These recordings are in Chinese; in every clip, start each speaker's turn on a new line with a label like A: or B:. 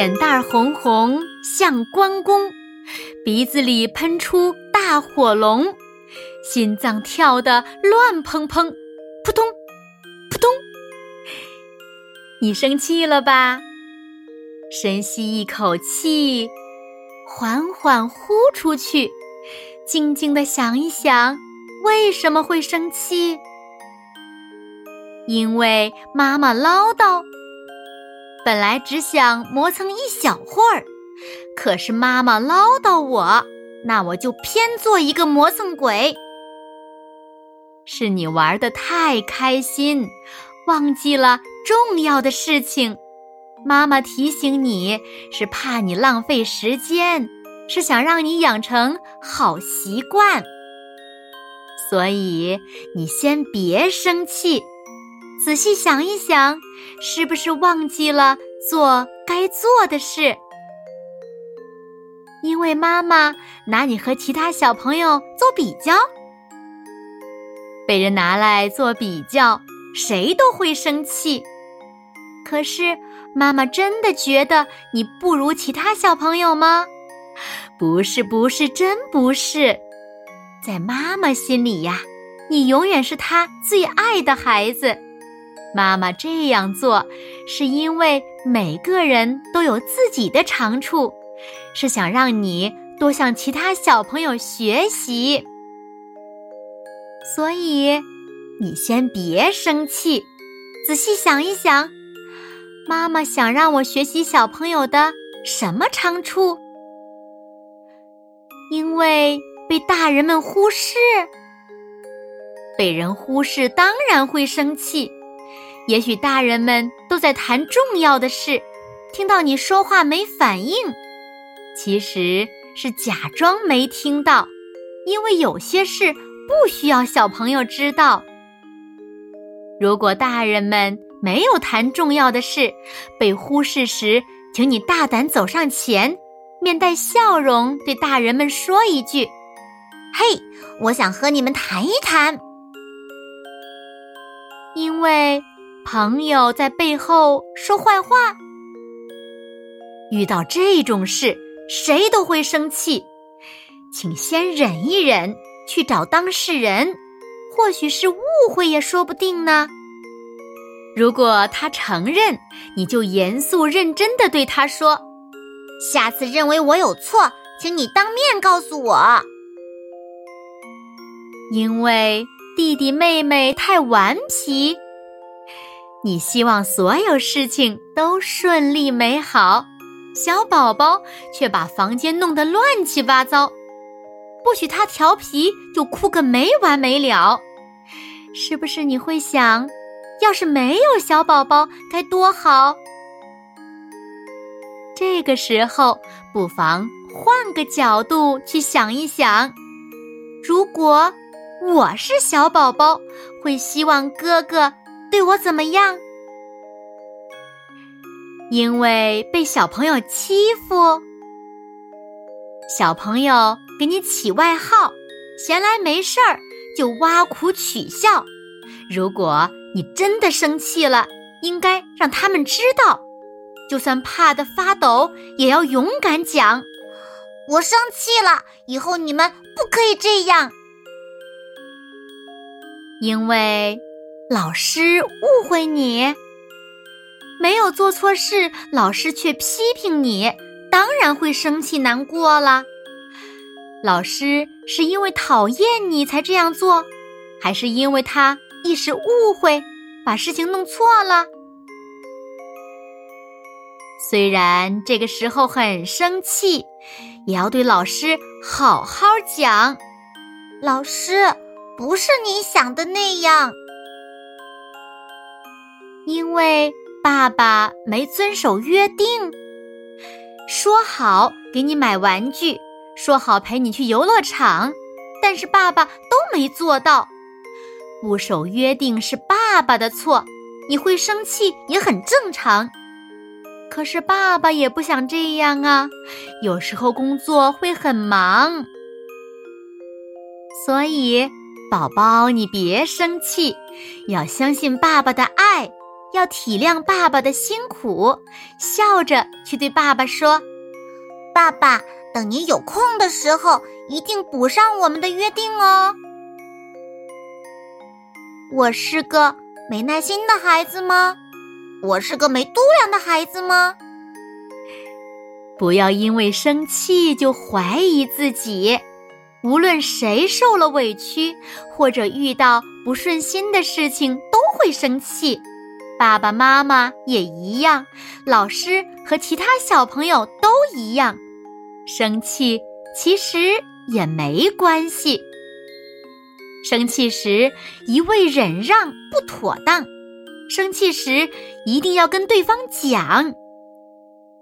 A: 脸蛋红红像关公，鼻子里喷出大火龙，心脏跳得乱砰砰，扑通扑通。你生气了吧？深吸一口气，缓缓呼出去，静静的想一想，为什么会生气？因为妈妈唠叨。本来只想磨蹭一小会儿，可是妈妈唠叨我，那我就偏做一个磨蹭鬼。是你玩的太开心，忘记了重要的事情。妈妈提醒你是怕你浪费时间，是想让你养成好习惯。所以你先别生气。仔细想一想，是不是忘记了做该做的事？因为妈妈拿你和其他小朋友做比较，被人拿来做比较，谁都会生气。可是妈妈真的觉得你不如其他小朋友吗？不是，不是，真不是。在妈妈心里呀，你永远是她最爱的孩子。妈妈这样做，是因为每个人都有自己的长处，是想让你多向其他小朋友学习。所以，你先别生气，仔细想一想，妈妈想让我学习小朋友的什么长处？因为被大人们忽视，被人忽视，当然会生气。也许大人们都在谈重要的事，听到你说话没反应，其实是假装没听到，因为有些事不需要小朋友知道。如果大人们没有谈重要的事，被忽视时，请你大胆走上前，面带笑容对大人们说一句：“嘿，我想和你们谈一谈。”因为。朋友在背后说坏话，遇到这种事，谁都会生气。请先忍一忍，去找当事人，或许是误会也说不定呢。如果他承认，你就严肃认真的对他说：“
B: 下次认为我有错，请你当面告诉我。”
A: 因为弟弟妹妹太顽皮。你希望所有事情都顺利美好，小宝宝却把房间弄得乱七八糟。不许他调皮，就哭个没完没了。是不是你会想，要是没有小宝宝该多好？这个时候，不妨换个角度去想一想：如果我是小宝宝，会希望哥哥。对我怎么样？因为被小朋友欺负，小朋友给你起外号，闲来没事儿就挖苦取笑。如果你真的生气了，应该让他们知道，就算怕得发抖，也要勇敢讲：“
B: 我生气了，以后你们不可以这样。”
A: 因为。老师误会你，没有做错事，老师却批评你，当然会生气难过了。老师是因为讨厌你才这样做，还是因为他一时误会，把事情弄错了？虽然这个时候很生气，也要对老师好好讲。
B: 老师，不是你想的那样。
A: 因为爸爸没遵守约定，说好给你买玩具，说好陪你去游乐场，但是爸爸都没做到。不守约定是爸爸的错，你会生气也很正常。可是爸爸也不想这样啊，有时候工作会很忙，所以宝宝你别生气，要相信爸爸的爱，要体谅爸爸的辛苦，笑着去对爸爸说：“
B: 爸爸，等你有空的时候，一定补上我们的约定哦。”我是个没耐心的孩子吗？我是个没度量的孩子吗？
A: 不要因为生气就怀疑自己。无论谁受了委屈，或者遇到不顺心的事情，都会生气。爸爸妈妈也一样，老师和其他小朋友都一样。生气其实也没关系。生气时一味忍让不妥当。生气时一定要跟对方讲，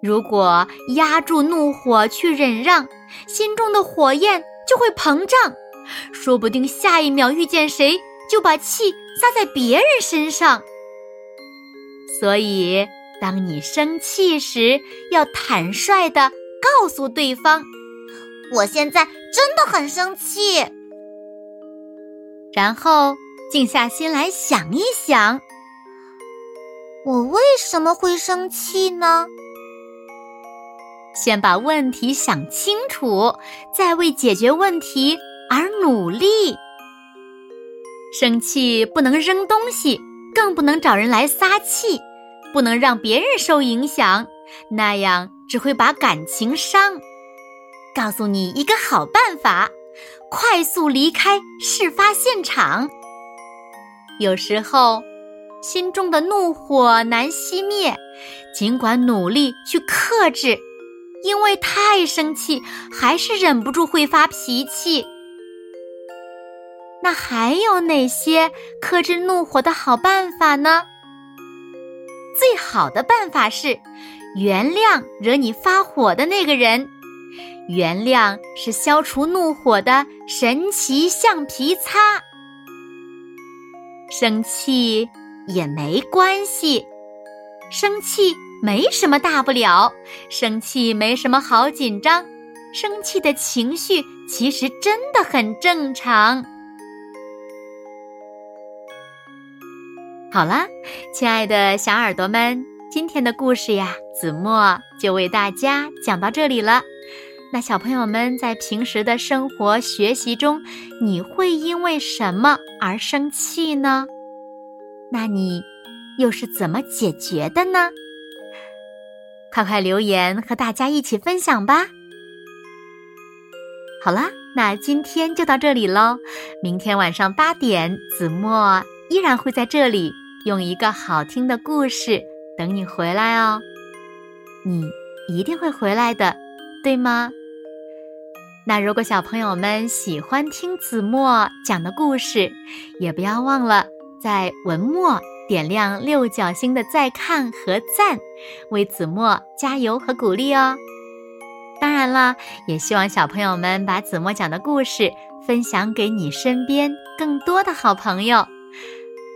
A: 如果压住怒火去忍让，心中的火焰就会膨胀，说不定下一秒遇见谁就把气撒在别人身上。所以，当你生气时，要坦率的告诉对方：“
B: 我现在真的很生气。”
A: 然后静下心来想一想。
B: 我为什么会生气呢？
A: 先把问题想清楚，再为解决问题而努力。生气不能扔东西，更不能找人来撒气，不能让别人受影响，那样只会把感情伤。告诉你一个好办法：快速离开事发现场。有时候。心中的怒火难熄灭，尽管努力去克制，因为太生气，还是忍不住会发脾气。那还有哪些克制怒火的好办法呢？最好的办法是原谅惹你发火的那个人，原谅是消除怒火的神奇橡皮擦。生气。也没关系，生气没什么大不了，生气没什么好紧张，生气的情绪其实真的很正常。好啦，亲爱的小耳朵们，今天的故事呀，子墨就为大家讲到这里了。那小朋友们在平时的生活学习中，你会因为什么而生气呢？那你又是怎么解决的呢？快快留言和大家一起分享吧！好啦，那今天就到这里喽。明天晚上八点，子墨依然会在这里用一个好听的故事等你回来哦。你一定会回来的，对吗？那如果小朋友们喜欢听子墨讲的故事，也不要忘了。在文末点亮六角星的再看和赞，为子墨加油和鼓励哦。当然了，也希望小朋友们把子墨讲的故事分享给你身边更多的好朋友，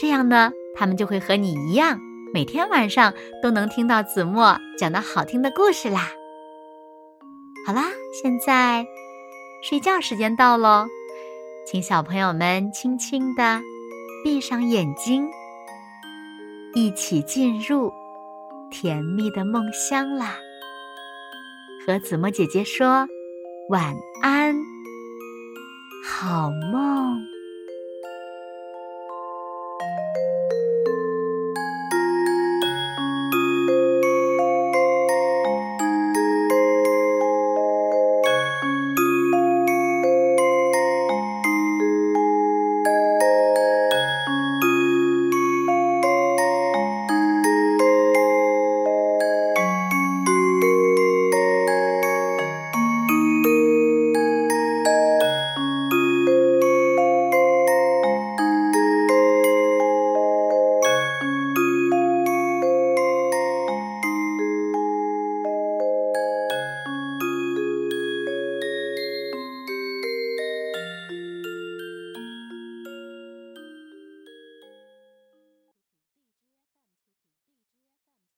A: 这样呢，他们就会和你一样，每天晚上都能听到子墨讲的好听的故事啦。好啦，现在睡觉时间到喽，请小朋友们轻轻的。闭上眼睛，一起进入甜蜜的梦乡啦！和子墨姐姐说晚安，好梦。